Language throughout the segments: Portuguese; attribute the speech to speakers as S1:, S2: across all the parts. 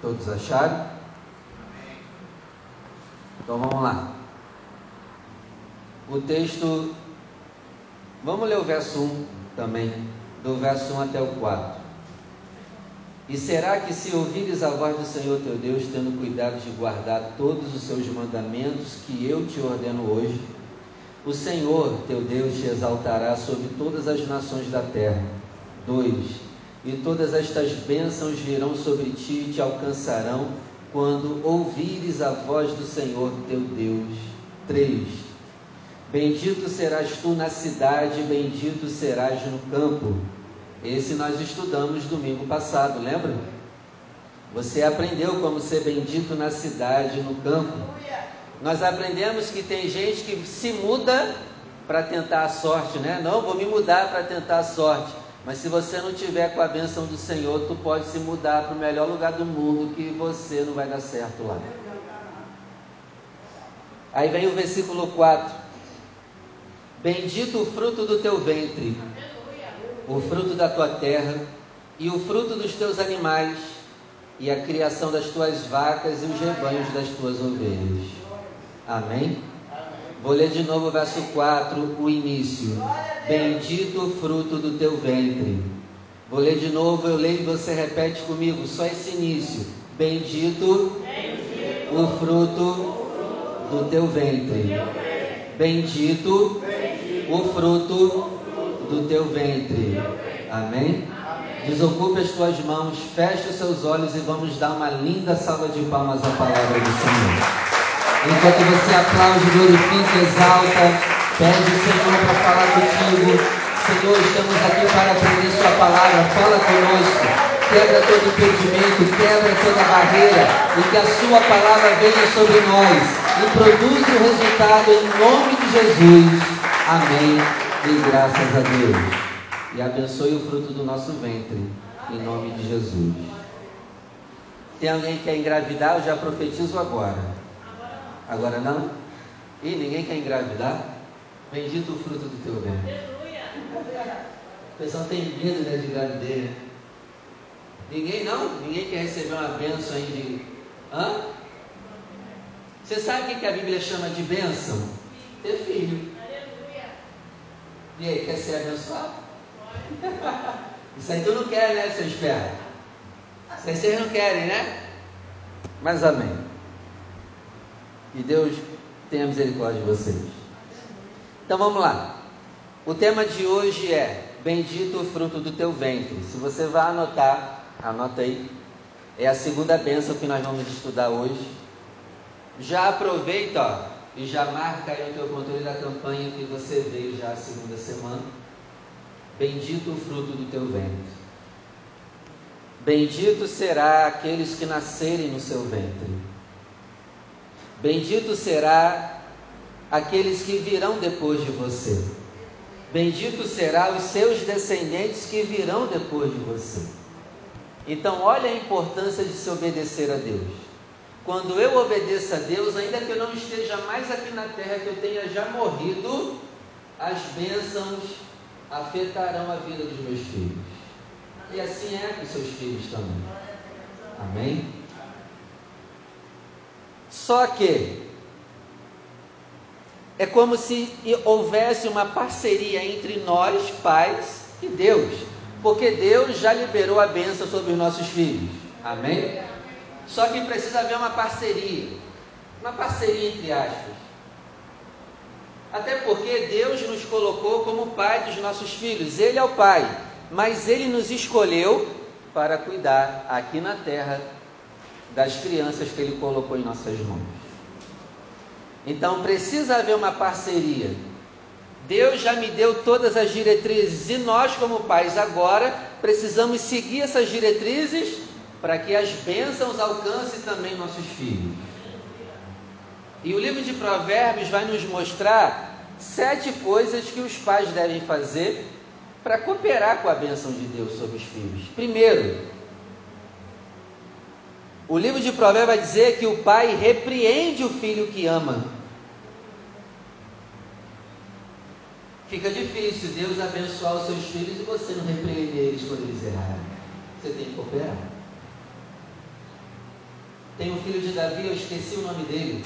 S1: Todos acharam? Então vamos lá. O texto, vamos ler o verso 1 também, do verso 1 até o 4. E será que se ouvires a voz do Senhor teu Deus, tendo cuidado de guardar todos os seus mandamentos que eu te ordeno hoje, o Senhor teu Deus te exaltará sobre todas as nações da terra. 2 e todas estas bênçãos virão sobre ti e te alcançarão quando ouvires a voz do Senhor teu Deus. 3. Bendito serás tu na cidade, bendito serás no campo. Esse nós estudamos domingo passado, lembra? Você aprendeu como ser bendito na cidade, no campo. Nós aprendemos que tem gente que se muda para tentar a sorte, né? Não, vou me mudar para tentar a sorte. Mas se você não tiver com a bênção do Senhor, tu pode se mudar para o melhor lugar do mundo que você não vai dar certo lá. Aí vem o versículo 4. Bendito o fruto do teu ventre, o fruto da tua terra, e o fruto dos teus animais, e a criação das tuas vacas e os rebanhos das tuas ovelhas. Amém? Vou ler de novo o verso 4, o início. Bendito o fruto do teu ventre. Vou ler de novo, eu leio e você repete comigo, só esse início. Bendito, Bendito o fruto do teu ventre. Bendito, Bendito o fruto do teu ventre. Amém? Desocupe as tuas mãos, feche os seus olhos e vamos dar uma linda salva de palmas à palavra do Senhor. Enquanto você aplaude, glorifica, exalta, pede o Senhor para falar contigo. Senhor, estamos aqui para aprender Sua palavra. Fala conosco. Quebra todo impedimento, quebra toda barreira e que a Sua palavra venha sobre nós e produza o resultado em nome de Jesus. Amém. E graças a Deus. E abençoe o fruto do nosso ventre, em nome de Jesus. Tem alguém que quer engravidar? Eu já profetizo agora. Agora não? E ninguém quer engravidar? Bendito o fruto do teu ventre. O pessoal tem medo né, de gravidez. Né? Ninguém não? Ninguém quer receber uma bênção aí de. Hã? Você sabe o que a Bíblia chama de bênção? Ter filho. E aí, quer ser abençoado? Isso aí tu não quer, né, seu esperto? Isso aí vocês não querem, né? Mas amém. E Deus tenha misericórdia de vocês. Então vamos lá. O tema de hoje é Bendito o fruto do teu ventre. Se você vai anotar, anota aí. É a segunda bênção que nós vamos estudar hoje. Já aproveita ó, e já marca aí no teu controle da campanha que você veio já a segunda semana. Bendito o fruto do teu ventre. Bendito será aqueles que nascerem no seu ventre. Bendito será aqueles que virão depois de você. Bendito será os seus descendentes que virão depois de você. Então, olha a importância de se obedecer a Deus. Quando eu obedeço a Deus, ainda que eu não esteja mais aqui na terra, que eu tenha já morrido, as bênçãos afetarão a vida dos meus filhos. E assim é com seus filhos também. Amém? Só que é como se houvesse uma parceria entre nós, pais, e Deus, porque Deus já liberou a bênção sobre os nossos filhos. Amém? Só que precisa haver uma parceria, uma parceria entre aspas. Até porque Deus nos colocou como pai dos nossos filhos, Ele é o pai, mas Ele nos escolheu para cuidar aqui na terra das crianças que Ele colocou em nossas mãos. Então precisa haver uma parceria. Deus já me deu todas as diretrizes e nós, como pais, agora precisamos seguir essas diretrizes para que as bênçãos alcancem também nossos filhos. E o livro de Provérbios vai nos mostrar sete coisas que os pais devem fazer para cooperar com a bênção de Deus sobre os filhos. Primeiro, o livro de Provérbios vai dizer que o pai repreende o filho que ama. Fica difícil Deus abençoar os seus filhos e você não repreender eles quando eles errarem. Você tem que cooperar. Tem um filho de Davi, eu esqueci o nome dele.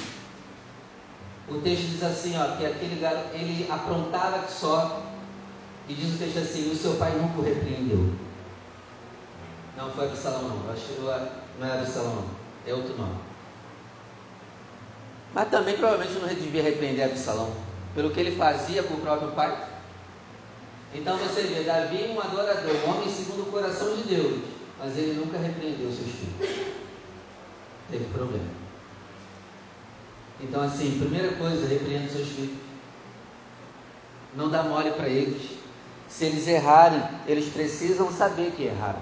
S1: O texto diz assim, ó, que aquele garoto, ele aprontava que só. E diz o texto assim, o seu pai nunca o repreendeu. Não foi Absalão não, acho que não é Absalão não, é outro nome. Mas também provavelmente não devia repreender Absalão, pelo que ele fazia com o próprio pai. Então você vê, Davi um adorador, um homem segundo o coração de Deus, mas ele nunca repreendeu seus filhos. Teve problema. Então, assim, primeira coisa, repreenda seus filhos. Não dá mole para eles. Se eles errarem, eles precisam saber que erraram.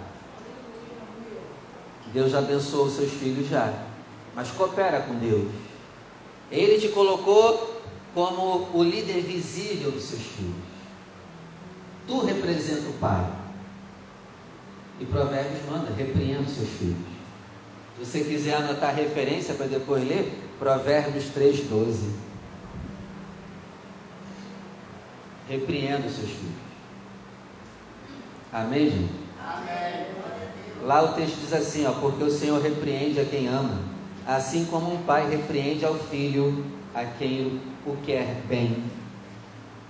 S1: Deus já abençoou os seus filhos já. Mas coopera com Deus. Ele te colocou como o líder visível dos seus filhos. Tu representa o Pai. E Provérbios manda, repreenda os seus filhos. Se você quiser anotar referência para depois ler, Provérbios 3,12. Repreenda os seus filhos. Amém, gente? Amém. Lá o texto diz assim, ó, porque o Senhor repreende a quem ama, assim como um pai repreende ao filho a quem o quer bem.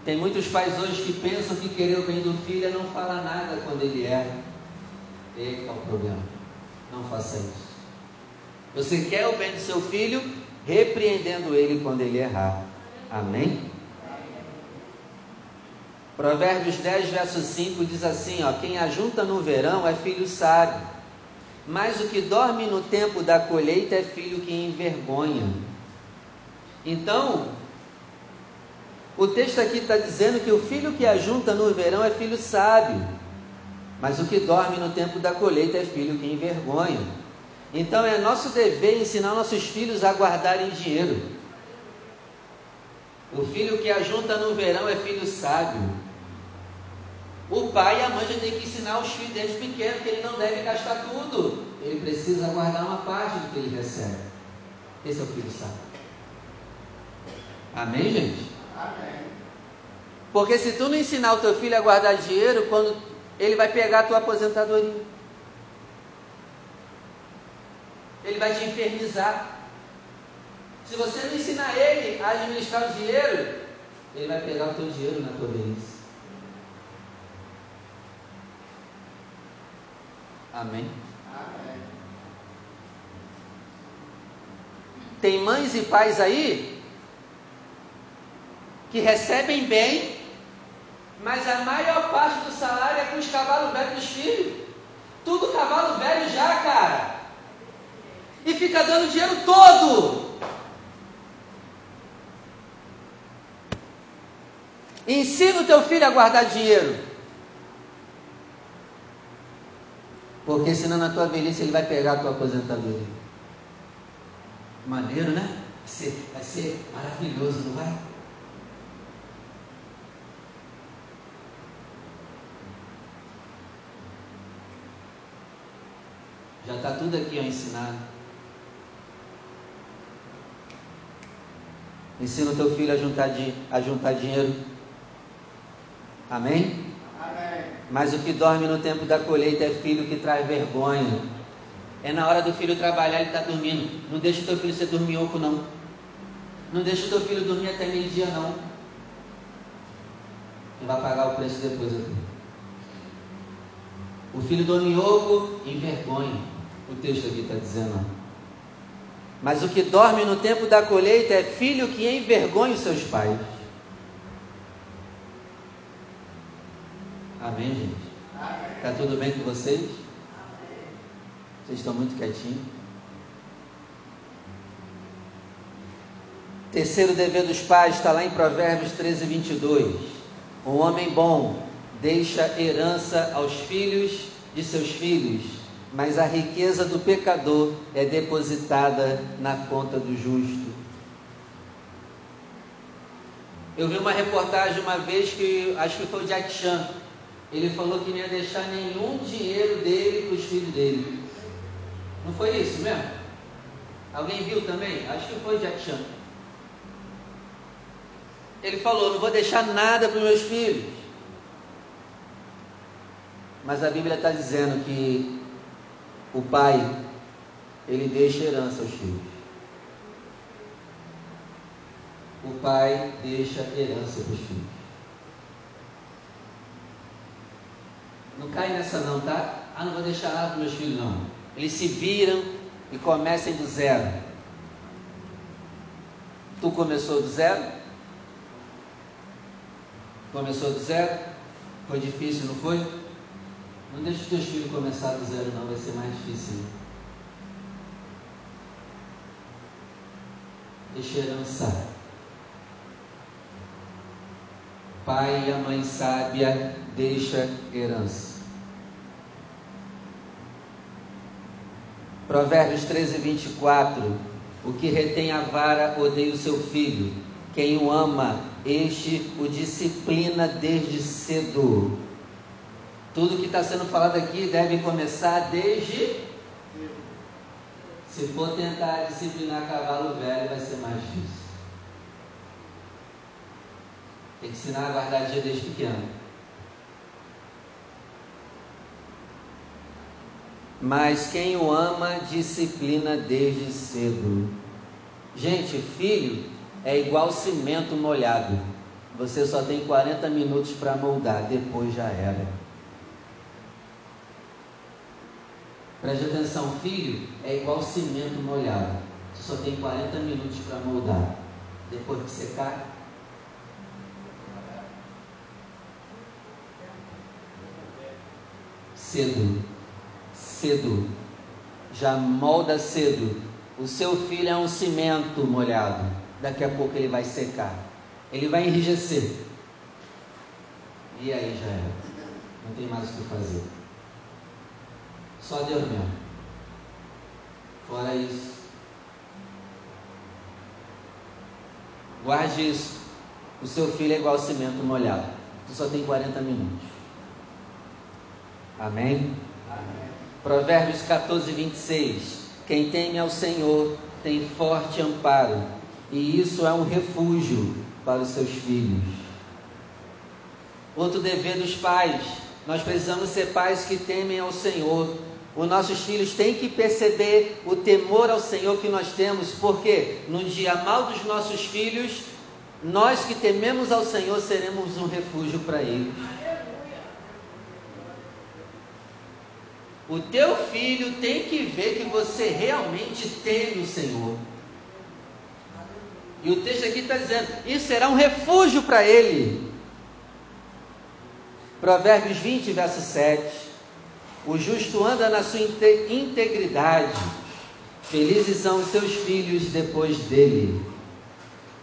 S1: Tem muitos pais hoje que pensam que querer o bem do filho é não falar nada quando ele erra. Esse é o problema. Não faça isso. Você quer o bem do seu filho, repreendendo ele quando ele errar. Amém? Provérbios 10, verso 5 diz assim: ó, Quem ajunta no verão é filho sábio, mas o que dorme no tempo da colheita é filho que envergonha. Então, o texto aqui está dizendo que o filho que ajunta no verão é filho sábio, mas o que dorme no tempo da colheita é filho que envergonha. Então é nosso dever ensinar nossos filhos a guardarem dinheiro. O filho que ajunta no verão é filho sábio. O pai e a mãe já tem que ensinar os filhos desde pequeno que ele não deve gastar tudo. Ele precisa guardar uma parte do que ele recebe. Esse é o filho sábio. Amém, gente? Amém. Porque se tu não ensinar o teu filho a guardar dinheiro, quando ele vai pegar a tua aposentadoria. ele vai te infernizar. Se você não ensinar ele a administrar o dinheiro, ele vai pegar o teu dinheiro na tua velhice. Amém? Amém. Tem mães e pais aí que recebem bem, mas a maior parte do salário é com os cavalos velhos dos filhos. Tudo cavalo velho já, cara e fica dando dinheiro todo. Ensina o teu filho a guardar dinheiro. Porque senão na tua velhice ele vai pegar a tua aposentadoria. Maneiro, né? Vai ser, vai ser maravilhoso, não vai? Já está tudo aqui ó, ensinado. Ensina o teu filho a juntar, a juntar dinheiro. Amém? Mas o que dorme no tempo da colheita é filho que traz vergonha. É na hora do filho trabalhar, ele está dormindo. Não deixa o teu filho ser dorminhoco, não. Não deixa o teu filho dormir até meio-dia, não. Ele vai pagar o preço depois aqui. O filho dorminhoco envergonha. O texto aqui está dizendo. Mas o que dorme no tempo da colheita é filho que envergonha os seus pais. Amém, gente? Está tudo bem com vocês? Vocês estão muito quietinhos? Terceiro dever dos pais está lá em Provérbios 13, 22. Um homem bom deixa herança aos filhos de seus filhos mas a riqueza do pecador é depositada na conta do justo. Eu vi uma reportagem uma vez que acho que foi o Jack Chan. Ele falou que não ia deixar nenhum dinheiro dele para os filhos dele. Não foi isso mesmo? Alguém viu também? Acho que foi Jack Chan. Ele falou: não vou deixar nada para os meus filhos. Mas a Bíblia está dizendo que o pai, ele deixa herança aos filhos. O pai deixa herança para os filhos. Não cai nessa não, tá? Ah, não vou deixar nada para meus filhos, não. Eles se viram e comecem do zero. Tu começou do zero? Começou do zero? Foi difícil, não foi? Não deixe os teus filhos começar do zero, não, vai ser mais difícil. Deixa herança. Pai e a mãe sábia deixa herança. Provérbios 13, 24. O que retém a vara odeia o seu filho. Quem o ama, este o disciplina desde cedo. Tudo que está sendo falado aqui deve começar desde. Se for tentar disciplinar cavalo velho, vai ser mais difícil. Tem que ensinar a guardar dia desde pequeno. Mas quem o ama, disciplina desde cedo. Gente, filho é igual cimento molhado. Você só tem 40 minutos para moldar, depois já era. Preste atenção, filho é igual cimento molhado. Você só tem 40 minutos para moldar. Depois que secar, cedo cedo, já molda cedo. O seu filho é um cimento molhado, daqui a pouco ele vai secar, ele vai enrijecer. E aí já é, não tem mais o que fazer. Só Deus mesmo. Fora isso, guarde isso. O seu filho é igual cimento molhado. Tu só tem 40 minutos. Amém? Provérbios 14, 26. Quem teme ao Senhor tem forte amparo, e isso é um refúgio para os seus filhos. Outro dever dos pais, nós precisamos ser pais que temem ao Senhor. Os nossos filhos têm que perceber o temor ao Senhor que nós temos, porque no dia mal dos nossos filhos, nós que tememos ao Senhor seremos um refúgio para eles. O teu filho tem que ver que você realmente teme o Senhor. E o texto aqui está dizendo: isso será um refúgio para ele. Provérbios 20, verso 7. O justo anda na sua integridade, felizes são os seus filhos depois dele.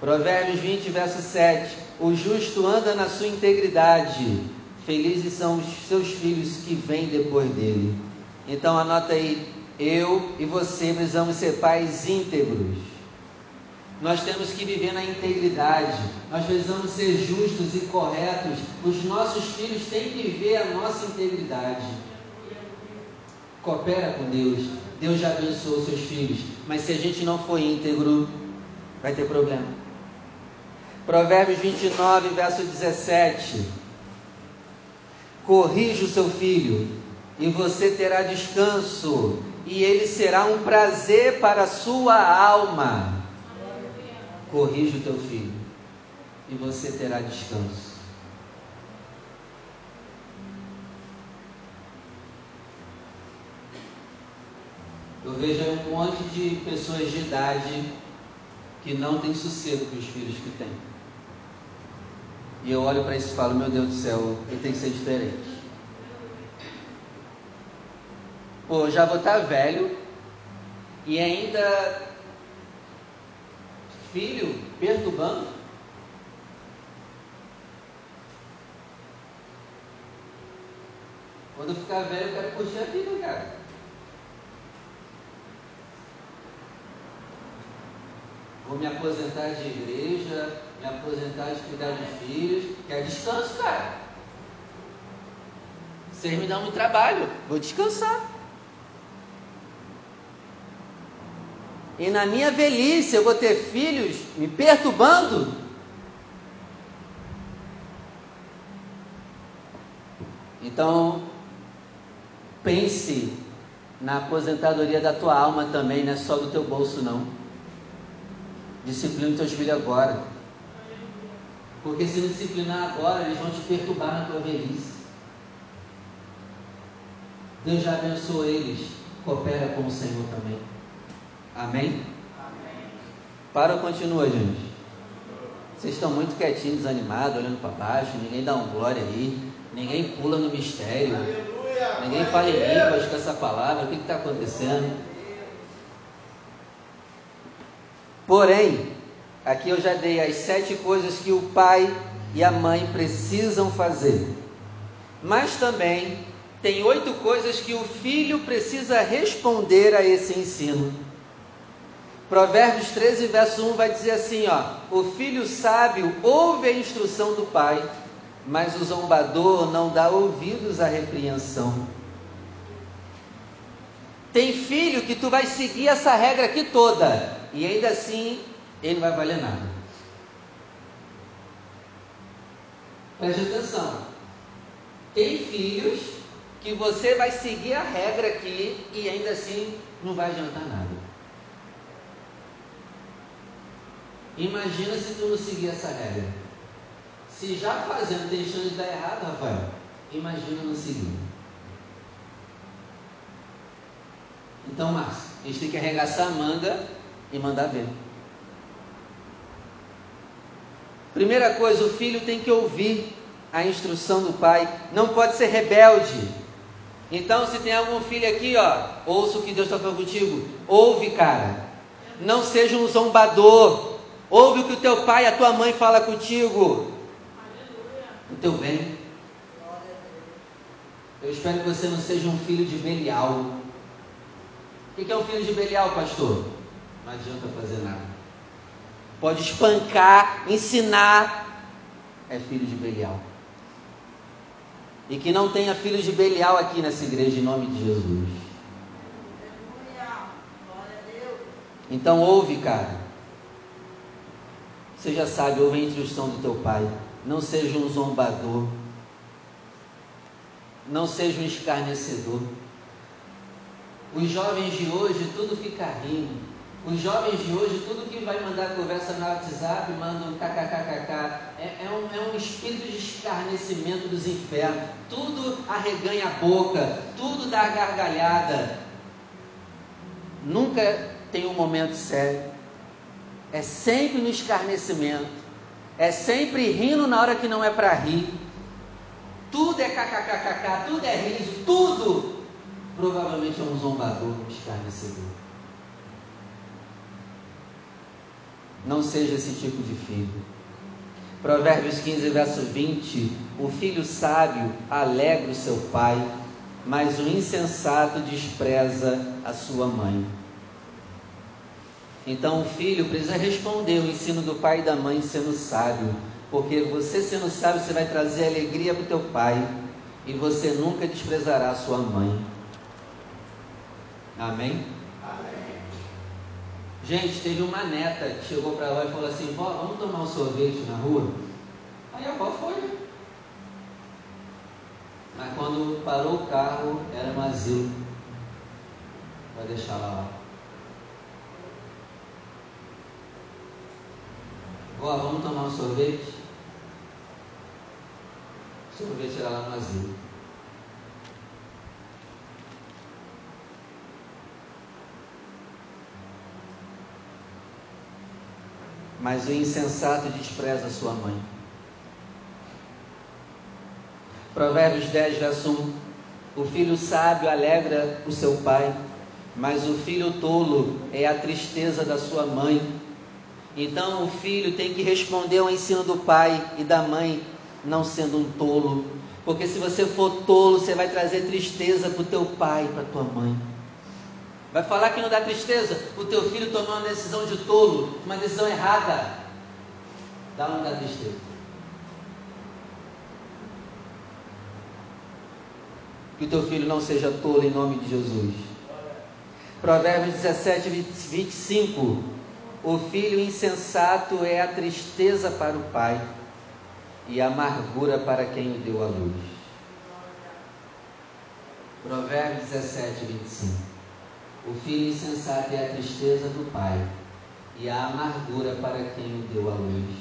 S1: Provérbios 20, verso 7. O justo anda na sua integridade, felizes são os seus filhos que vêm depois dele. Então anota aí, eu e você precisamos ser pais íntegros. Nós temos que viver na integridade. Nós precisamos ser justos e corretos. Os nossos filhos têm que ver a nossa integridade. Coopera com Deus. Deus já abençoou seus filhos. Mas se a gente não for íntegro, vai ter problema. Provérbios 29, verso 17. Corrija o seu filho e você terá descanso, e ele será um prazer para a sua alma. Corrija o teu filho, e você terá descanso. Eu vejo um monte de pessoas de idade que não têm sossego com os filhos que têm. E eu olho para isso e falo: Meu Deus do céu, ele tem que ser diferente. Pô, já vou estar velho e ainda filho perturbando. Quando eu ficar velho, eu quero curtir a vida, cara. Vou me aposentar de igreja, me aposentar de cuidar de filhos, que é descanso, cara. Vocês me dão muito trabalho, vou descansar. E na minha velhice eu vou ter filhos me perturbando? Então, pense na aposentadoria da tua alma também, não é só do teu bolso não. Disciplina os teus filhos agora. Porque se não disciplinar agora, eles vão te perturbar na tua velhice. Deus já abençoou eles. Coopera com o Senhor também. Amém? Para ou continua, gente? Vocês estão muito quietinhos, desanimados, olhando para baixo, ninguém dá um glória aí, ninguém pula no mistério, Aleluia, ninguém fala em línguas com essa palavra, o que está acontecendo? Porém, aqui eu já dei as sete coisas que o pai e a mãe precisam fazer. Mas também tem oito coisas que o filho precisa responder a esse ensino. Provérbios 13, verso 1 vai dizer assim: ó, o filho sábio ouve a instrução do pai, mas o zombador não dá ouvidos à repreensão. Tem filho que tu vai seguir essa regra aqui toda, e ainda assim ele vai valer nada. Preste atenção. Tem filhos que você vai seguir a regra aqui e ainda assim não vai adiantar nada. Imagina se tu não seguir essa regra. Se já fazendo tem chance de dar errado, Rafael, imagina não seguir. Então, Márcio, a gente tem que arregaçar a manga e mandar ver. Primeira coisa, o filho tem que ouvir a instrução do pai, não pode ser rebelde. Então, se tem algum filho aqui, ó, ouça o que Deus está falando contigo, ouve, cara. Não seja um zombador, Ouve o que o teu pai e a tua mãe fala contigo. O teu bem. Eu espero que você não seja um filho de Belial. O que é um filho de Belial, pastor? Não adianta fazer nada. Pode espancar, ensinar. É filho de Belial. E que não tenha filhos de Belial aqui nessa igreja, em nome de Jesus. Então ouve, cara. Você já sabe, ouve a instrução do teu pai. Não seja um zombador. Não seja um escarnecedor. Os jovens de hoje tudo fica rindo. Os jovens de hoje, tudo que vai mandar conversa no WhatsApp, manda um kkkk. É, é, um, é um espírito de escarnecimento dos infernos. Tudo arreganha a boca, tudo dá gargalhada. Nunca tem um momento sério é sempre no escarnecimento, é sempre rindo na hora que não é para rir. Tudo é kkkk, tudo é riso, tudo provavelmente é um zombador, um escarnecedor. Não seja esse tipo de filho. Provérbios 15, verso 20: O filho sábio alegra o seu pai, mas o insensato despreza a sua mãe. Então o filho precisa responder o ensino do pai e da mãe sendo sábio, porque você sendo sábio, você vai trazer alegria para o teu pai e você nunca desprezará a sua mãe. Amém? Amém? Gente, teve uma neta que chegou para lá e falou assim: Vó, vamos tomar um sorvete na rua? Aí a avó foi. Mas quando parou o carro, era um asilo para deixar lá. Vamos tomar um sorvete? O sorvete era lá no asilo. Mas o insensato despreza sua mãe. Provérbios 10, verso 1. O filho sábio alegra o seu pai, mas o filho tolo é a tristeza da sua mãe. Então o filho tem que responder ao ensino do pai e da mãe, não sendo um tolo. Porque se você for tolo, você vai trazer tristeza para o teu pai, para a tua mãe. Vai falar que não dá tristeza? O teu filho tomou uma decisão de tolo, uma decisão errada. Dá ou não dá tristeza? Que o teu filho não seja tolo em nome de Jesus. Provérbios 17, 25. O filho insensato é a tristeza para o pai e a amargura para quem o deu à luz. Provérbios 17, 25. O filho insensato é a tristeza do pai, e a amargura para quem o deu à luz.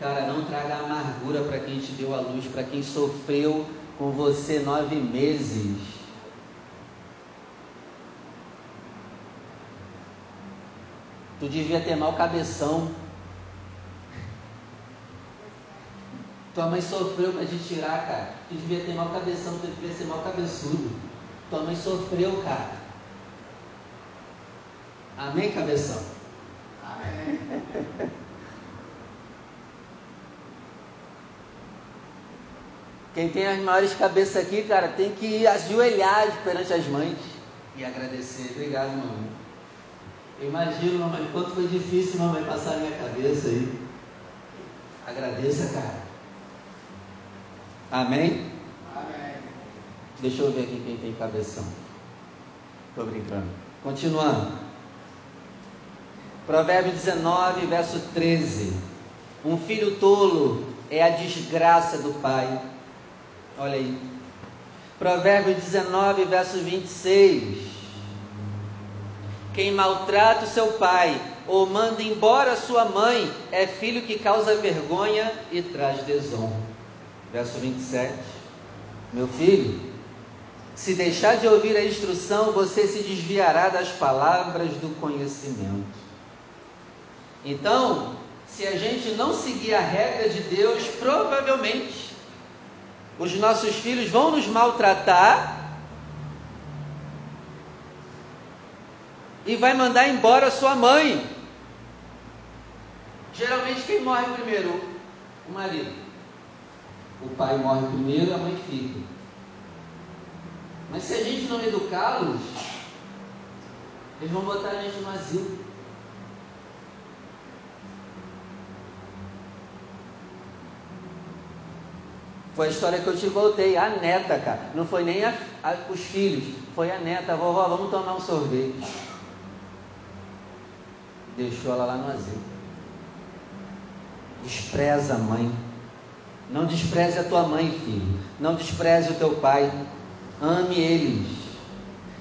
S1: Cara, não traga amargura para quem te deu a luz, para quem sofreu com você nove meses. Tu devia ter mal cabeção. Tua mãe sofreu para te tirar, cara. Tu devia ter mal cabeção, tu devia ser mal cabeçudo. Tua mãe sofreu, cara. Amém, cabeção? Amém. Quem tem as maiores cabeças aqui, cara, tem que ajoelhar perante as mães e agradecer. Obrigado, mamãe. Eu imagino, mamãe, quanto foi difícil, mamãe, passar a minha cabeça aí. Agradeça, cara. Amém? Amém. Deixa eu ver aqui quem tem cabeção. Estou brincando. Continuando. Provérbio 19, verso 13. Um filho tolo é a desgraça do pai Olha aí. Provérbio 19, verso 26. Quem maltrata o seu pai ou manda embora sua mãe é filho que causa vergonha e traz desonra. Verso 27. Meu filho, se deixar de ouvir a instrução, você se desviará das palavras do conhecimento. Então, se a gente não seguir a regra de Deus, provavelmente os nossos filhos vão nos maltratar e vai mandar embora sua mãe. Geralmente quem morre primeiro? O marido. O pai morre primeiro, a mãe fica. Mas se a gente não educá-los, eles vão botar a gente no asilo. Foi a história que eu te voltei, a neta, cara. Não foi nem a, a, os filhos, foi a neta. Vovó, vamos tomar um sorvete. Deixou ela lá no asilo. Despreza a mãe. Não despreze a tua mãe, filho. Não despreze o teu pai. Ame eles.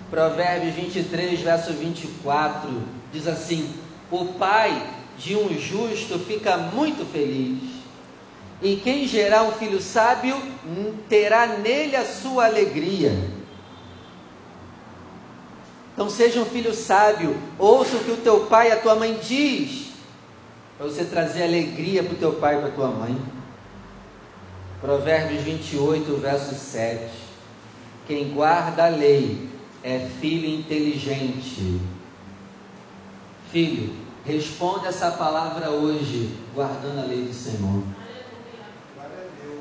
S1: Provérbios 23, verso 24, diz assim: O pai de um justo fica muito feliz e quem gerar um filho sábio terá nele a sua alegria. Então seja um filho sábio, ouça o que o teu pai e a tua mãe diz, para você trazer alegria para o teu pai e para a tua mãe. Provérbios 28, verso 7. Quem guarda a lei é filho inteligente. Filho, responde essa palavra hoje, guardando a lei do Senhor.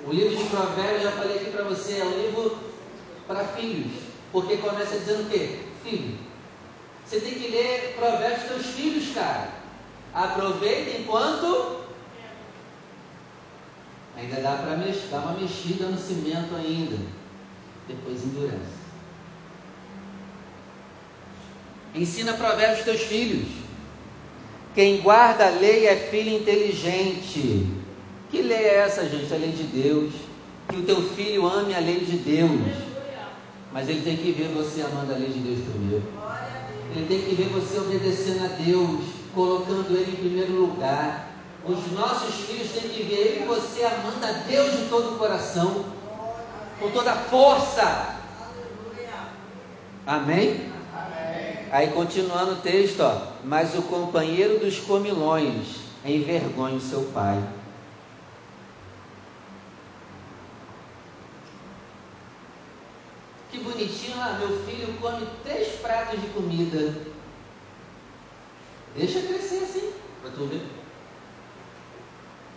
S1: O livro de Provérbios, já falei aqui para você, é um livro para filhos. Porque começa dizendo o quê? Filho. Você tem que ler Provérbios para teus filhos, cara. Aproveita enquanto. Ainda dá para mexer, dá uma mexida no cimento ainda. Depois endurece. Ensina provérbios aos teus filhos. Quem guarda a lei é filho inteligente. Que lei é essa, gente? A lei de Deus. Que o teu filho ame a lei de Deus. Mas ele tem que ver você amando a lei de Deus primeiro. Ele tem que ver você obedecendo a Deus, colocando Ele em primeiro lugar. Os nossos filhos têm que ver eu e você amando a Deus de todo o coração, com toda a força. Amém? Amém? Aí continuando o texto, ó. Mas o companheiro dos comilões envergonha o seu pai. Que bonitinho lá, meu filho come três pratos de comida. Deixa crescer assim, para tu ver.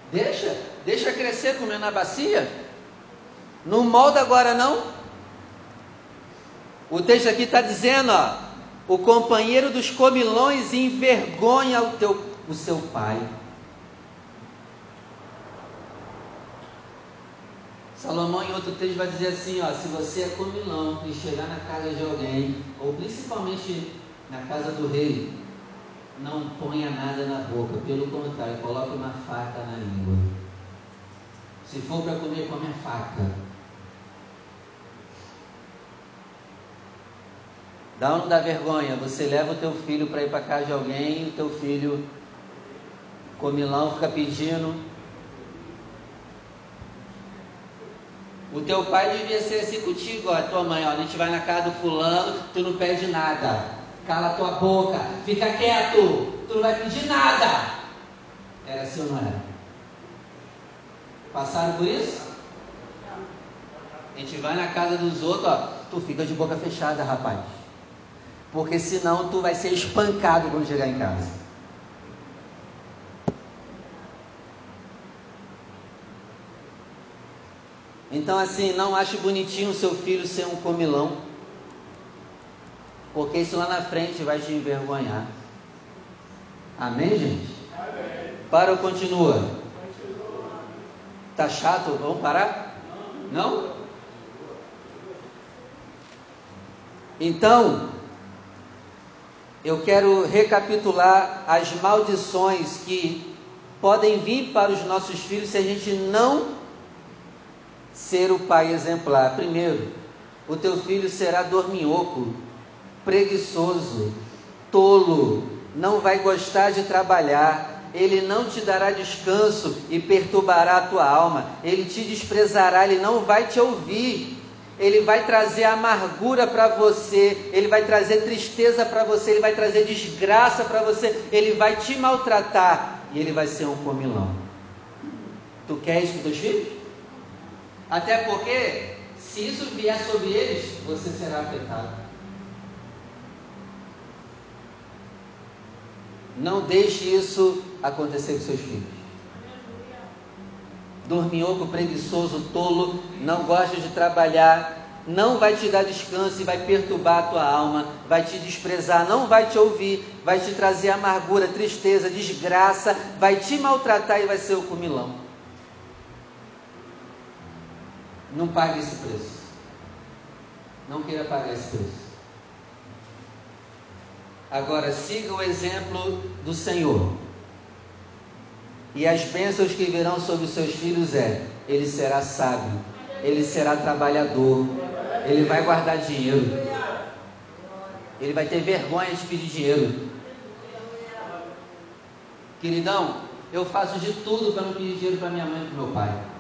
S1: Deixa, deixa crescer comendo na bacia. Não molda agora não. O texto aqui está dizendo, ó, o companheiro dos comilões envergonha o, teu, o seu pai. Salomão em outro texto vai dizer assim, ó, se você é comilão e chegar na casa de alguém, ou principalmente na casa do rei, não ponha nada na boca, pelo contrário, coloque uma faca na língua. Se for para comer, come a faca. Dá ou não dá vergonha? Você leva o teu filho para ir para casa de alguém o teu filho comilão fica pedindo. O teu pai devia ser assim contigo, ó, tua mãe, ó, a gente vai na casa do fulano, tu não pede nada. Cala tua boca, fica quieto, tu não vai pedir nada. Era assim ou não era? Passaram por isso? A gente vai na casa dos outros, ó, tu fica de boca fechada, rapaz. Porque senão tu vai ser espancado quando chegar em casa. Então assim, não ache bonitinho o seu filho ser um comilão. Porque isso lá na frente vai te envergonhar. Amém, gente? Amém. Para ou continua? Tá chato? Vamos parar? Não? Então, eu quero recapitular as maldições que podem vir para os nossos filhos se a gente não ser o pai exemplar. Primeiro, o teu filho será dorminhoco, preguiçoso, tolo, não vai gostar de trabalhar, ele não te dará descanso e perturbará a tua alma, ele te desprezará, ele não vai te ouvir, ele vai trazer amargura para você, ele vai trazer tristeza para você, ele vai trazer desgraça para você, ele vai te maltratar e ele vai ser um comilão. Tu quer isso para teus filhos? Até porque, se isso vier sobre eles, você será afetado. Não deixe isso acontecer com seus filhos dorminhoco, preguiçoso, tolo, não gosta de trabalhar, não vai te dar descanso e vai perturbar a tua alma, vai te desprezar, não vai te ouvir, vai te trazer amargura, tristeza, desgraça, vai te maltratar e vai ser o comilão. Não pague esse preço. Não queira pagar esse preço. Agora, siga o exemplo do Senhor. E as bênçãos que virão sobre os seus filhos é: ele será sábio, ele será trabalhador, ele vai guardar dinheiro, ele vai ter vergonha de pedir dinheiro. Queridão, eu faço de tudo para não pedir dinheiro para minha mãe e para meu pai.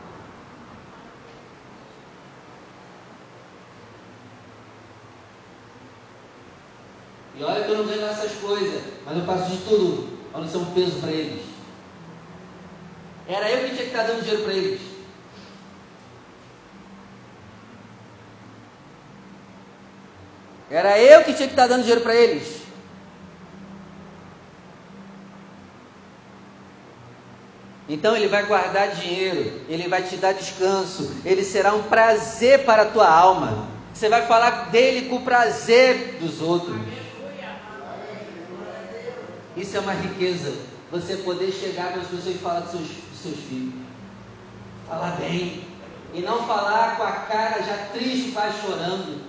S1: E olha que eu não ganho essas coisas, mas eu faço de tudo para não ser um peso para eles. Era eu que tinha que estar dando dinheiro para eles. Era eu que tinha que estar dando dinheiro para eles. Então ele vai guardar dinheiro, ele vai te dar descanso, ele será um prazer para a tua alma. Você vai falar dele com prazer dos outros. Isso é uma riqueza. Você poder chegar para as pessoas e falar dos seus seus filhos. Falar bem. E não falar com a cara já triste, quase chorando.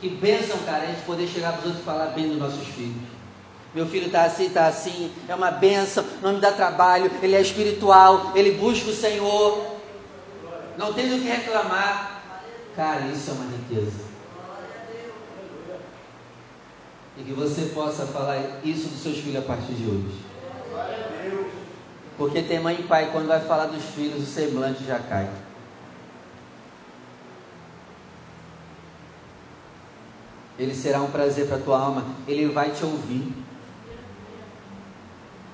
S1: Que bênção, cara, a gente poder chegar para os outros e falar bem dos nossos filhos. Meu filho está assim, está assim, é uma bênção, não me dá trabalho, ele é espiritual, ele busca o Senhor, não tem do que reclamar. Cara, isso é uma riqueza. E que você possa falar isso dos seus filhos a partir de hoje. Porque tem mãe e pai, quando vai falar dos filhos, o semblante já cai. Ele será um prazer para tua alma, ele vai te ouvir.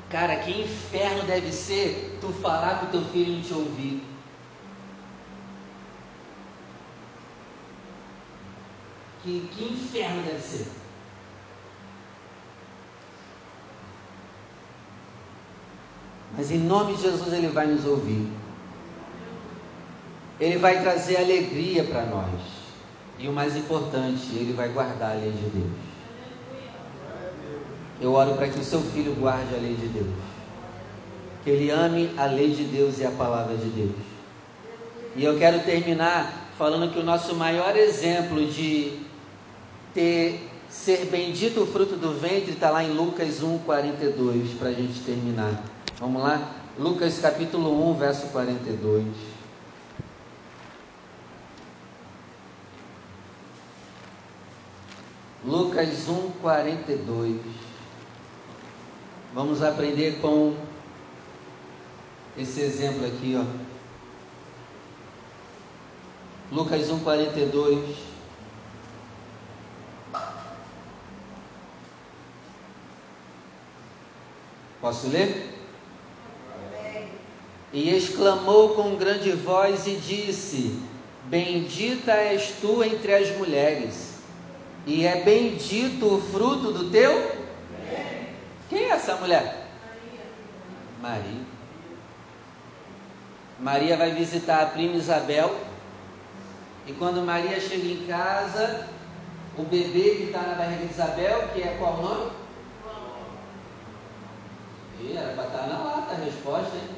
S1: Cara, que inferno deve ser tu falar com teu filho não te ouvir. Que, que inferno deve ser. Mas em nome de Jesus Ele vai nos ouvir. Ele vai trazer alegria para nós. E o mais importante, Ele vai guardar a lei de Deus. Eu oro para que o seu filho guarde a lei de Deus. Que ele ame a lei de Deus e a palavra de Deus. E eu quero terminar falando que o nosso maior exemplo de ter ser bendito o fruto do ventre está lá em Lucas 1, 42, para a gente terminar. Vamos lá? Lucas capítulo 1, verso 42. Lucas 1, 42. Vamos aprender com esse exemplo aqui, ó. Lucas 1, 42. Posso ler? E exclamou com grande voz e disse: Bendita és tu entre as mulheres, e é bendito o fruto do teu. Quem é essa mulher? Maria. Maria. Maria vai visitar a prima Isabel. E quando Maria chega em casa, o bebê que está na barriga de Isabel, que é qual o nome? E era para estar tá na lata a resposta, hein?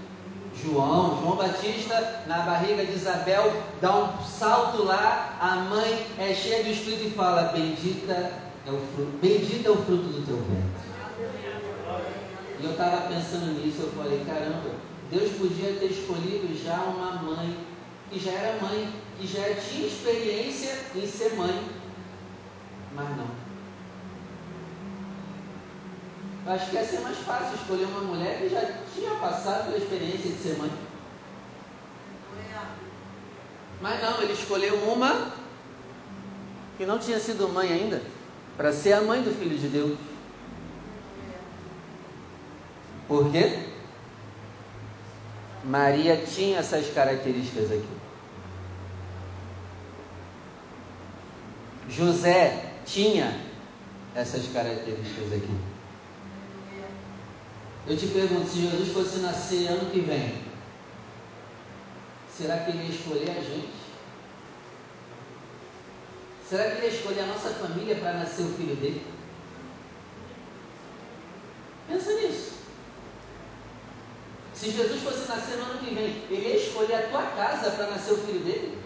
S1: João, João Batista, na barriga de Isabel, dá um salto lá, a mãe é cheia do Espírito e fala: Bendita é o fruto, bendito é o fruto do teu ventre. E eu estava pensando nisso, eu falei, caramba, Deus podia ter escolhido já uma mãe, que já era mãe, que já tinha experiência em ser mãe. Mas não. Eu acho que ia ser mais fácil escolher uma mulher que já tinha passado pela experiência de ser mãe. Mas não, ele escolheu uma que não tinha sido mãe ainda, para ser a mãe do Filho de Deus. Por quê? Maria tinha essas características aqui. José tinha essas características aqui. Eu te pergunto, se Jesus fosse nascer ano que vem, será que ele ia escolher a gente? Será que ele ia escolher a nossa família para nascer o filho dele? Pensa nisso. Se Jesus fosse nascer no ano que vem, ele ia escolher a tua casa para nascer o filho dele?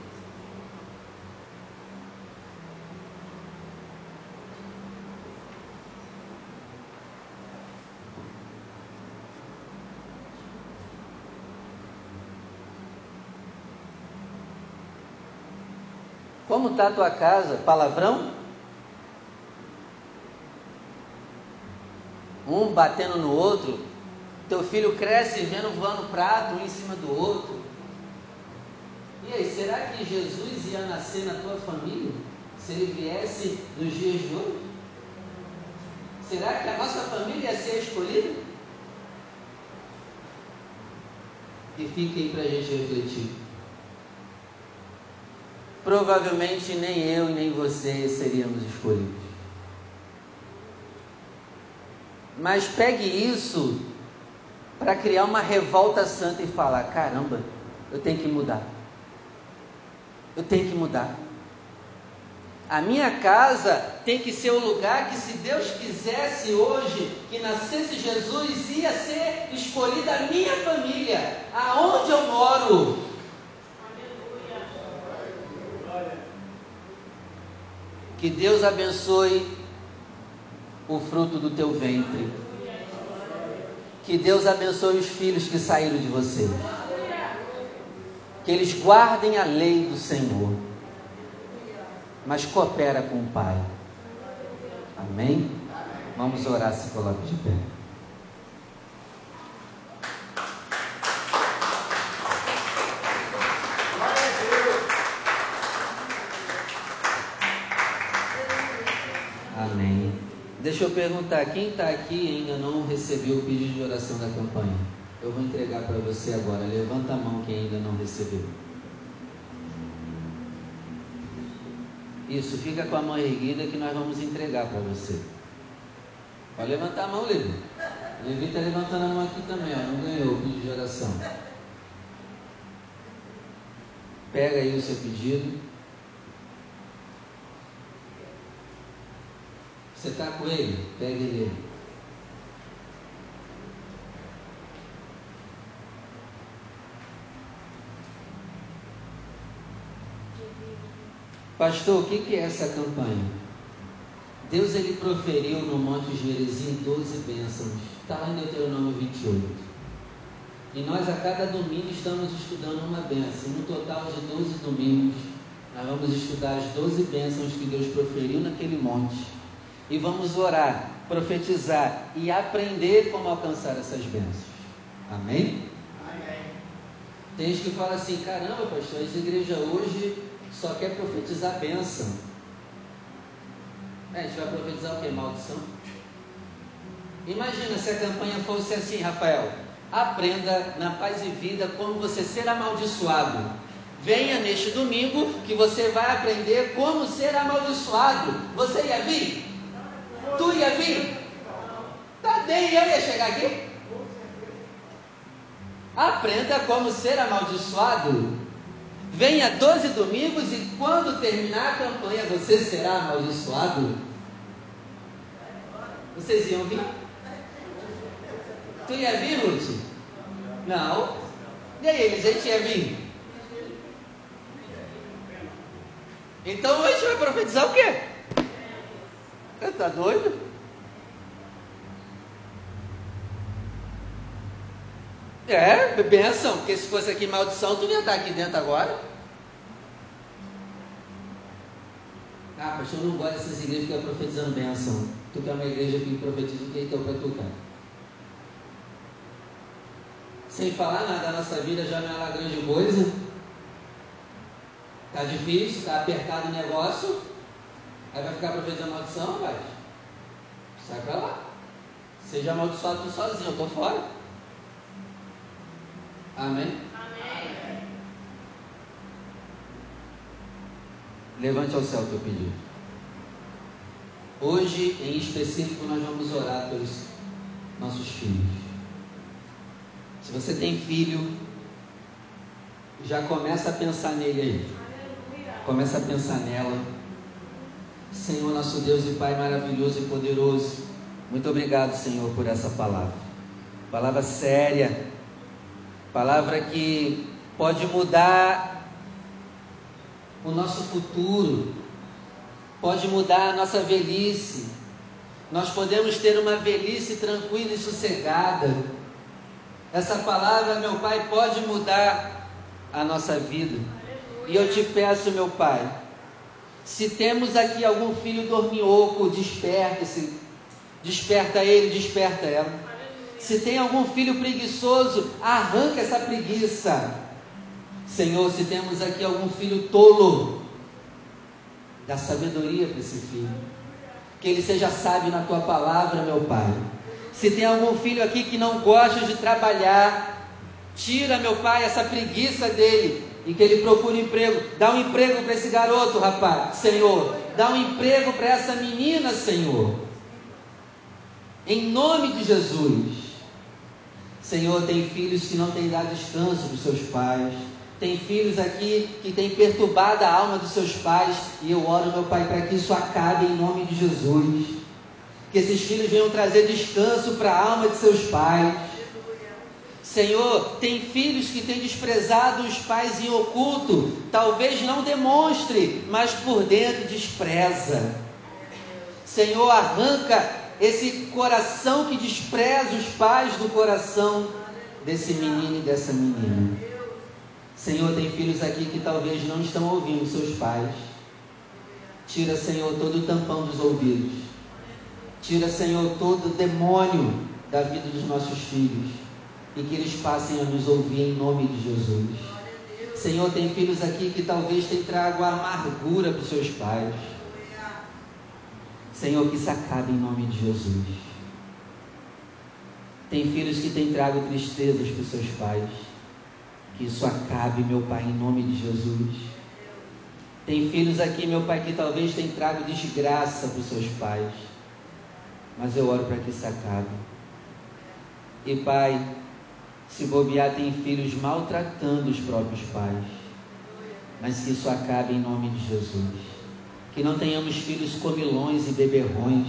S1: Como está a tua casa? Palavrão? Um batendo no outro. Teu filho cresce vendo voando prato um em cima do outro. E aí, será que Jesus ia nascer na tua família? Se ele viesse nos dias de hoje? Será que a nossa família ia ser escolhida? E fique aí para a gente refletir provavelmente nem eu nem você seríamos escolhidos. Mas pegue isso para criar uma revolta santa e falar: caramba, eu tenho que mudar. Eu tenho que mudar. A minha casa tem que ser o lugar que, se Deus quisesse hoje que nascesse Jesus, ia ser escolhida a minha família, aonde eu moro, Que Deus abençoe o fruto do teu ventre. Que Deus abençoe os filhos que saíram de você. Que eles guardem a lei do Senhor. Mas coopera com o Pai. Amém? Vamos orar, se coloque de pé. Deixa eu perguntar, quem está aqui e ainda não recebeu o pedido de oração da campanha? Eu vou entregar para você agora. Levanta a mão quem ainda não recebeu. Isso, fica com a mão erguida que nós vamos entregar para você. Pode levantar a mão, Levi. Levi está levantando a mão aqui também, ó. Não ganhou o pedido de oração. Pega aí o seu pedido. Você está com ele? Pegue ele. Pastor, o que é essa campanha? Deus ele proferiu no Monte Gerizim 12 bênçãos. Está lá em Deuteronômio 28. E nós a cada domingo estamos estudando uma bênção. No total de 12 domingos, nós vamos estudar as 12 bênçãos que Deus proferiu naquele monte. E vamos orar, profetizar e aprender como alcançar essas bênçãos. Amém? Amém. Tem gente que fala assim: caramba, pastor, essa igreja hoje só quer profetizar bênção. É, a gente vai profetizar o que? Maldição? Imagina se a campanha fosse assim, Rafael. Aprenda na paz e vida como você ser amaldiçoado. Venha neste domingo que você vai aprender como ser amaldiçoado. Você ia vir? Tu ia vir? Tadei, eu ia chegar aqui? Aprenda como ser amaldiçoado. Venha 12 domingos e quando terminar a campanha você será amaldiçoado. Vocês iam vir? Tu ia vir, Ruth? Não. E aí, a gente ia vir? Então gente vai profetizar o quê? Tá doido? É, benção, porque se fosse aqui maldição, tu ia estar aqui dentro agora. Ah, pastor, eu não gosto dessas igrejas que estão profetizando benção. Tu quer uma igreja que profetiza o que então para tu, cara? Sem falar nada da nossa vida já não é uma grande coisa. Tá difícil, tá apertado o negócio. Aí vai ficar profetizando maldição, vai. Sai pra lá. Seja amaldiçoado sozinho, eu tô fora. Amém? Amém. Levante ao céu o teu pedido. Hoje, em específico, nós vamos orar pelos nossos filhos. Se você tem filho, já começa a pensar nele aí. Começa a pensar nela. Senhor, nosso Deus e Pai maravilhoso e poderoso. Muito obrigado, Senhor, por essa palavra. Palavra séria. Palavra que pode mudar o nosso futuro. Pode mudar a nossa velhice. Nós podemos ter uma velhice tranquila e sossegada. Essa palavra, meu Pai, pode mudar a nossa vida. E eu te peço, meu Pai, se temos aqui algum filho dorminhoco, desperta-se, desperta ele, desperta ela. Se tem algum filho preguiçoso, arranca essa preguiça. Senhor, se temos aqui algum filho tolo, dá sabedoria para esse filho. Que ele seja sábio na tua palavra, meu Pai. Se tem algum filho aqui que não gosta de trabalhar, tira, meu Pai, essa preguiça dele e que ele procure emprego. Dá um emprego para esse garoto, rapaz, Senhor. Dá um emprego para essa menina, Senhor. Em nome de Jesus. Senhor, tem filhos que não têm dado descanso para os seus pais. Tem filhos aqui que têm perturbado a alma dos seus pais. E eu oro, meu Pai, para que isso acabe em nome de Jesus. Que esses filhos venham trazer descanso para a alma de seus pais Senhor, tem filhos que têm desprezado os pais em oculto, talvez não demonstre, mas por dentro despreza. Senhor, arranca esse coração que despreza os pais do coração desse menino e dessa menina. Senhor, tem filhos aqui que talvez não estão ouvindo seus pais. Tira, Senhor, todo o tampão dos ouvidos. Tira, Senhor, todo o demônio da vida dos nossos filhos e que eles passem a nos ouvir em nome de Jesus. Senhor, tem filhos aqui que talvez tenham trago amargura para os seus pais. Senhor, que isso acabe em nome de Jesus. Tem filhos que têm trago tristezas para os seus pais. Que isso acabe, meu Pai, em nome de Jesus. Tem filhos aqui, meu Pai, que talvez tenham trago desgraça para os seus pais. Mas eu oro para que isso acabe. E Pai, se bobear, tem filhos maltratando os próprios pais. Mas que isso acabe em nome de Jesus. Que não tenhamos filhos comilões e beberrões.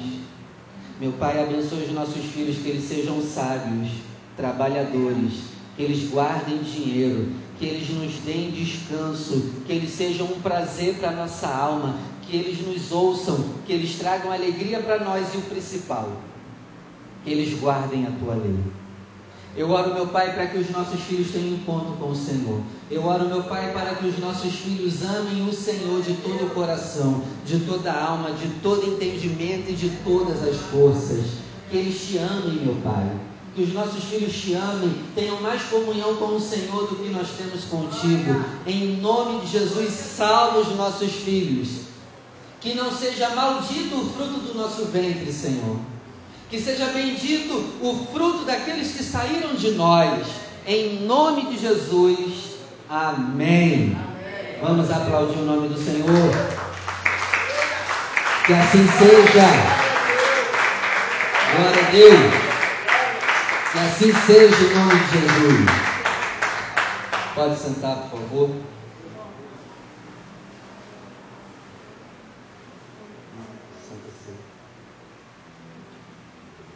S1: Meu Pai, abençoe os nossos filhos, que eles sejam sábios, trabalhadores, que eles guardem dinheiro, que eles nos deem descanso, que eles sejam um prazer para nossa alma, que eles nos ouçam, que eles tragam alegria para nós e o principal, que eles guardem a tua lei Eu oro, meu Pai, para que os nossos filhos tenham encontro com o Senhor. Eu oro, meu Pai, para que os nossos filhos amem o Senhor de todo o coração, de toda a alma, de todo entendimento e de todas as forças. Que eles te amem, meu Pai. Que os nossos filhos te amem, tenham mais comunhão com o Senhor do que nós temos contigo. Em nome de Jesus, salva os nossos filhos. Que não seja maldito o fruto do nosso ventre, Senhor que seja bendito o fruto daqueles que saíram de nós. Em nome de Jesus. Amém. Amém. Vamos aplaudir o nome do Senhor. Que assim seja. Glória a Deus. Que assim seja em nome de Jesus. Pode sentar, por favor.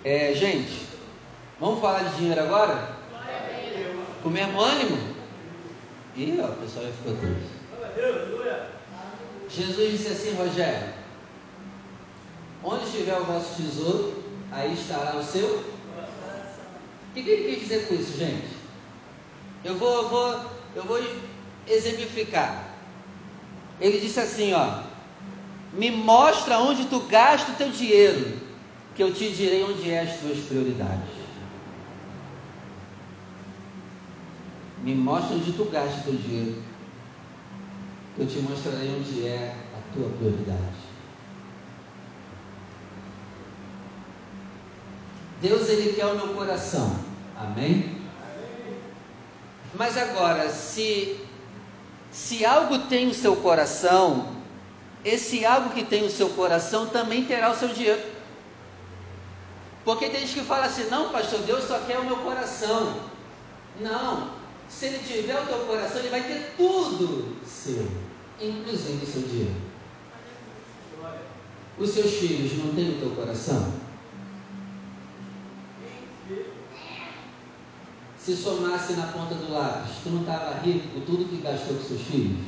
S1: É, gente, vamos falar de dinheiro agora? Com o mesmo ânimo? Ih, ó, o pessoal já ficou triste. Jesus disse assim, Rogério: Onde estiver o vosso tesouro, aí estará o seu. O que, que ele quis dizer com isso, gente? Eu vou, eu vou, eu vou exemplificar. Ele disse assim, ó: Me mostra onde tu gasta o teu dinheiro que eu te direi onde é as tuas prioridades. Me mostra onde tu gasta o teu dinheiro, eu te mostrarei onde é a tua prioridade. Deus, Ele quer o meu coração. Amém? Mas agora, se, se algo tem o seu coração, esse algo que tem o seu coração também terá o seu dinheiro. Porque tem gente que fala assim: não, pastor, Deus só quer o meu coração. Não. Se ele tiver o teu coração, ele vai ter tudo seu, inclusive o seu dinheiro. Os seus filhos não têm o teu coração? Se somasse na ponta do lápis, tu não estava rico com tudo que gastou com seus filhos?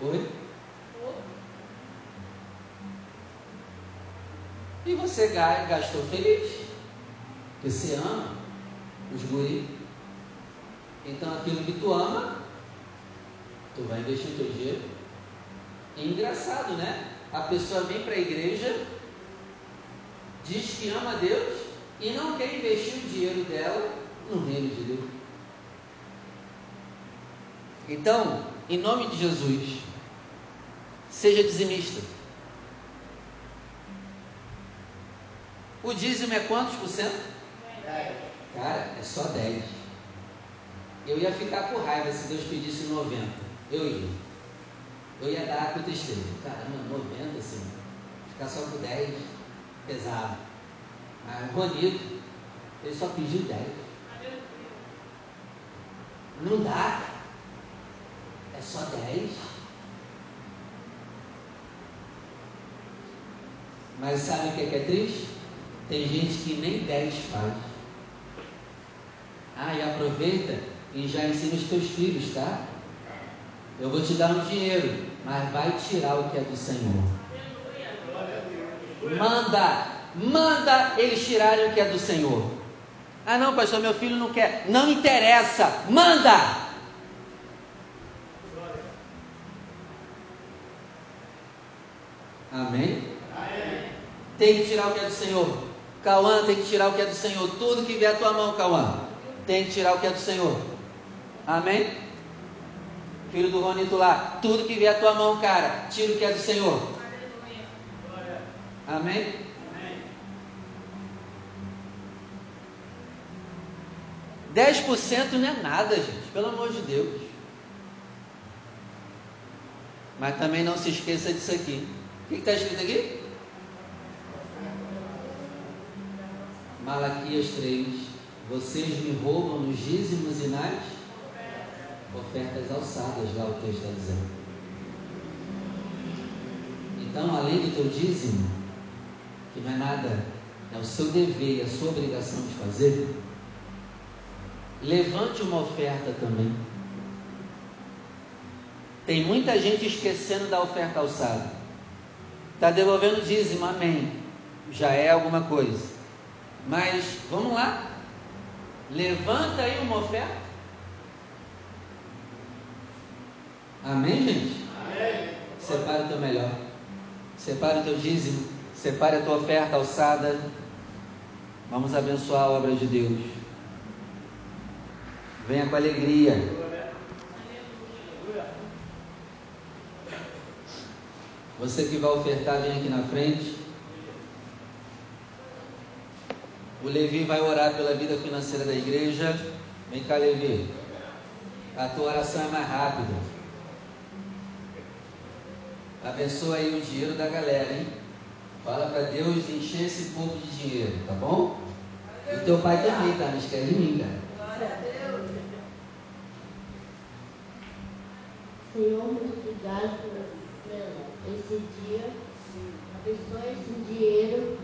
S1: Oi? E você gastou feliz. Você ama os guri. Então aquilo que tu ama, tu vai investir teu dinheiro. É engraçado, né? A pessoa vem para a igreja, diz que ama Deus e não quer investir o dinheiro dela no reino de Deus. Então, em nome de Jesus, seja dizimista. O dízimo é quantos por cento? Cara, é só 10. Eu ia ficar com raiva se Deus pedisse 90. Eu ia. Eu ia dar com tristeza. Caramba, 90 assim. Ficar só com 10, pesado. Mas o Ronito, ele só pediu 10. Não dá. É só 10. Mas sabe o que é, que é triste? Tem gente que nem 10 faz. Ah, e aproveita e já ensina os teus filhos, tá? Eu vou te dar um dinheiro, mas vai tirar o que é do Senhor. Manda, manda eles tirarem o que é do Senhor. Ah, não, pastor, meu filho não quer. Não interessa, manda. Amém? Amém? Tem que tirar o que é do Senhor. Cauã tem que tirar o que é do Senhor. Tudo que vier à tua mão, Cauã, tem que tirar o que é do Senhor. Amém? Filho do Ronito lá, tudo que vier à tua mão, cara, tira o que é do Senhor. Amém? Por cento não é nada, gente, pelo amor de Deus. Mas também não se esqueça disso aqui. O que está escrito aqui? Malaquias 3. Vocês me roubam nos dízimos e nas ofertas alçadas, lá o texto está dizendo. Então, além do teu dízimo, que não é nada, é o seu dever e a sua obrigação de fazer, levante uma oferta também. Tem muita gente esquecendo da oferta alçada. Está devolvendo dízimo, amém. Já é alguma coisa. Mas vamos lá. Levanta aí uma oferta. Amém, gente? Amém. Separa o teu melhor. Separa o teu dízimo. Separe a tua oferta alçada. Vamos abençoar a obra de Deus. Venha com alegria. Você que vai ofertar, vem aqui na frente. O Levi vai orar pela vida financeira da igreja. Vem cá, Levi. A tua oração é mais rápida. Abençoa aí o dinheiro da galera, hein? Fala para Deus encher esse povo de dinheiro, tá bom? E teu pai também, tá? Não esquece de mim, cara.
S2: Senhor, muito obrigado por esse dia. Abençoe esse dinheiro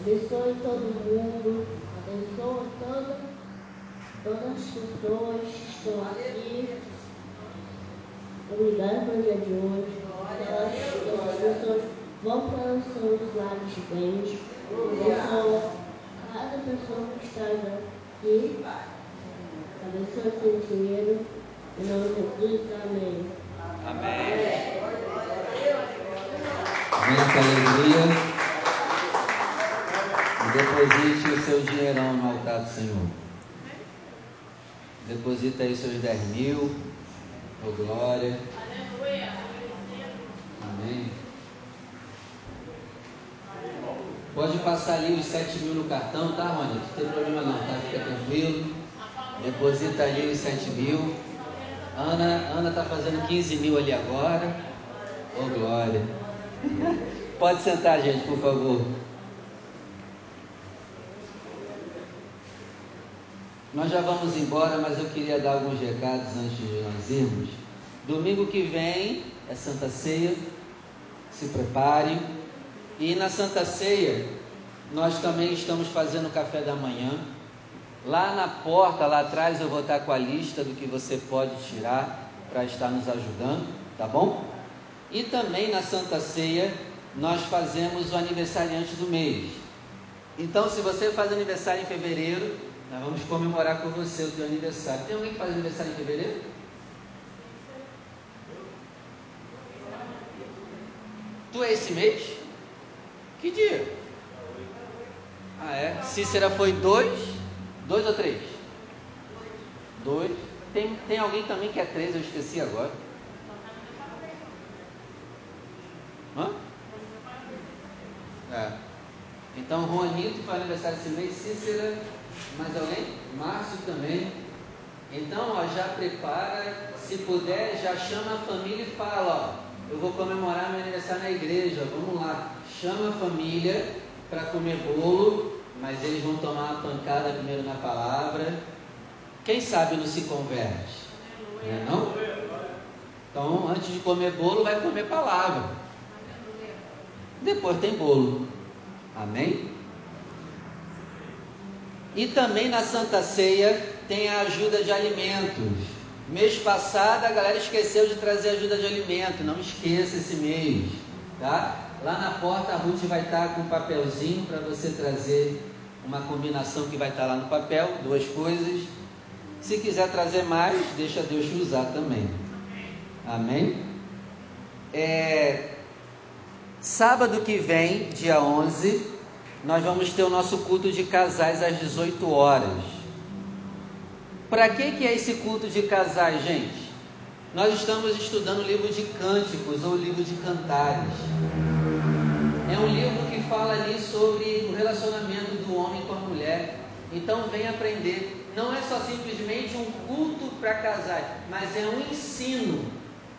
S2: Abençoe todo mundo. Abençoa toda, todas as pessoas que estão aqui. Obrigada pelo dia de hoje. As pessoas vão para os seus lares bens. Abençoa cada pessoa que está aqui. Abençoa seu dinheiro. Em nome de Jesus, amém.
S1: Amém. Muita alegria. Deposite o seu dinheirão no altar do Senhor. Deposita aí seus 10 mil. Oh glória. Amém. Pode passar ali os 7 mil no cartão, tá, Rony? Não tem problema não, tá? Fica tranquilo. Deposita ali os 7 mil. Ana, Ana tá fazendo 15 mil ali agora. Oh glória. Pode sentar, gente, por favor. Nós já vamos embora, mas eu queria dar alguns recados antes de nós irmos. Domingo que vem é Santa Ceia, se prepare. E na Santa Ceia, nós também estamos fazendo café da manhã. Lá na porta, lá atrás, eu vou estar com a lista do que você pode tirar para estar nos ajudando, tá bom? E também na Santa Ceia, nós fazemos o aniversariante do mês. Então, se você faz aniversário em fevereiro, nós vamos comemorar com você o teu aniversário. Tem alguém que faz aniversário em fevereiro? Tu é esse mês? Que dia? Ah, é? Cícera foi dois? Dois ou três? Dois. Tem, tem alguém também que é três, eu esqueci agora. Hã? É. Então, Juanito faz aniversário esse mês, Cícera mais alguém? Márcio também. Então, ó, já prepara, se puder, já chama a família e fala, ó, eu vou comemorar meu aniversário na igreja, vamos lá. Chama a família para comer bolo, mas eles vão tomar uma pancada primeiro na palavra. Quem sabe não se converte? Não é não? Então, antes de comer bolo, vai comer palavra. Depois tem bolo. Amém? E também na Santa Ceia tem a ajuda de alimentos. Mês passado a galera esqueceu de trazer ajuda de alimento, não esqueça esse mês, tá? Lá na porta a Ruth vai estar com um papelzinho para você trazer uma combinação que vai estar lá no papel, duas coisas. Se quiser trazer mais, deixa Deus te usar também. Amém? É, sábado que vem, dia 11, nós vamos ter o nosso culto de casais às 18 horas. Para que, que é esse culto de casais, gente? Nós estamos estudando o livro de cânticos ou o livro de cantares. É um livro que fala ali sobre o relacionamento do homem com a mulher. Então vem aprender. Não é só simplesmente um culto para casais, mas é um ensino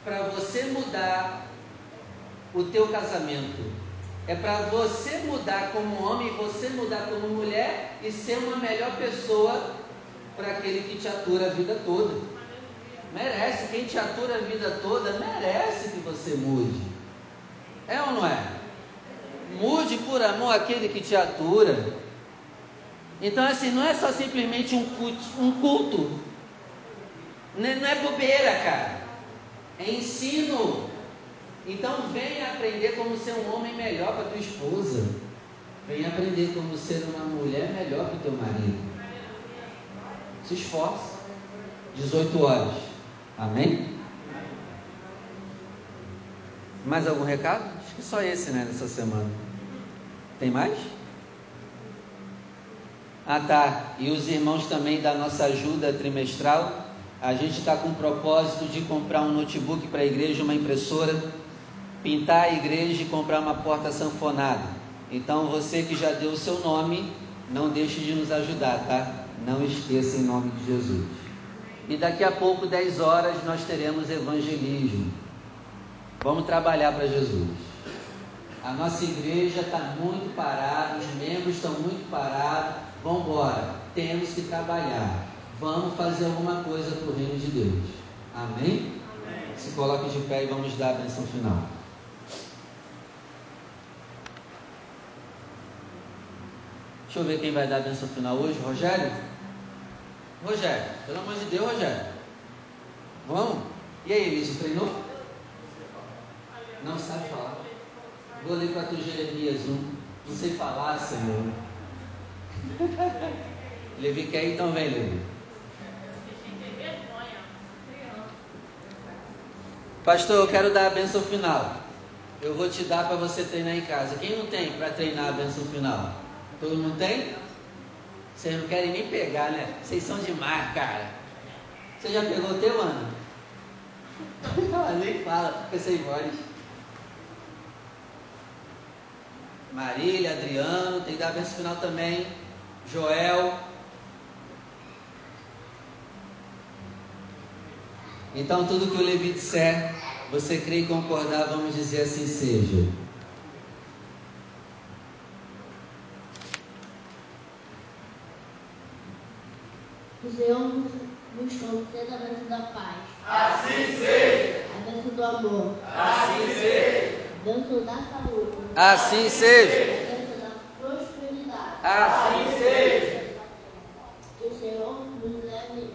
S1: para você mudar o teu casamento é para você mudar como homem, você mudar como mulher e ser uma melhor pessoa para aquele que te atura a vida toda. Merece, quem te atura a vida toda, merece que você mude. É ou não é? Mude por amor aquele que te atura. Então, assim, não é só simplesmente um culto. Um culto. Não é bobeira, cara. É ensino. Então venha aprender como ser um homem melhor para tua esposa. Venha aprender como ser uma mulher melhor para o teu marido. Se esforce. 18 horas. Amém? Mais algum recado? Acho que só esse, né, nessa semana. Tem mais? Ah, tá. E os irmãos também da nossa ajuda trimestral. A gente está com o propósito de comprar um notebook para a igreja, uma impressora, pintar a igreja e comprar uma porta sanfonada. Então, você que já deu o seu nome, não deixe de nos ajudar, tá? Não esqueça em nome de Jesus. E daqui a pouco, 10 horas, nós teremos evangelismo. Vamos trabalhar para Jesus. A nossa igreja está muito parada, os membros estão muito parados. Vamos embora, temos que trabalhar. Vamos fazer alguma coisa para o reino de Deus. Amém? Amém? Se coloque de pé e vamos dar a benção final. Deixa eu ver quem vai dar a benção final hoje, Rogério? Rogério, pelo amor de Deus, Rogério. Vamos? E aí, Elise, treinou? Não sabe falar. Vou ler para tu Jeremias 1. Não sei falar, Senhor. Levi quer então vem, Levi. Pastor, eu quero dar a benção final. Eu vou te dar para você treinar em casa. Quem não tem para treinar a benção final? Todo mundo tem? Vocês não querem nem pegar, né? Vocês são demais, cara. Você já pegou o teu, Ana? nem fala, fica sem voz. Marília, Adriano, tem que dar benção final também. Joel. Então, tudo que o Levi disser, você crê e concordar, vamos dizer assim seja.
S2: nos leão no chão, seja a bênção da paz.
S3: Assim seja.
S2: É a bênção do amor.
S3: Assim seja.
S2: A bênção da saúde.
S1: Assim seja.
S2: É a bênção da prosperidade.
S1: Assim seja. Que o Senhor nos leve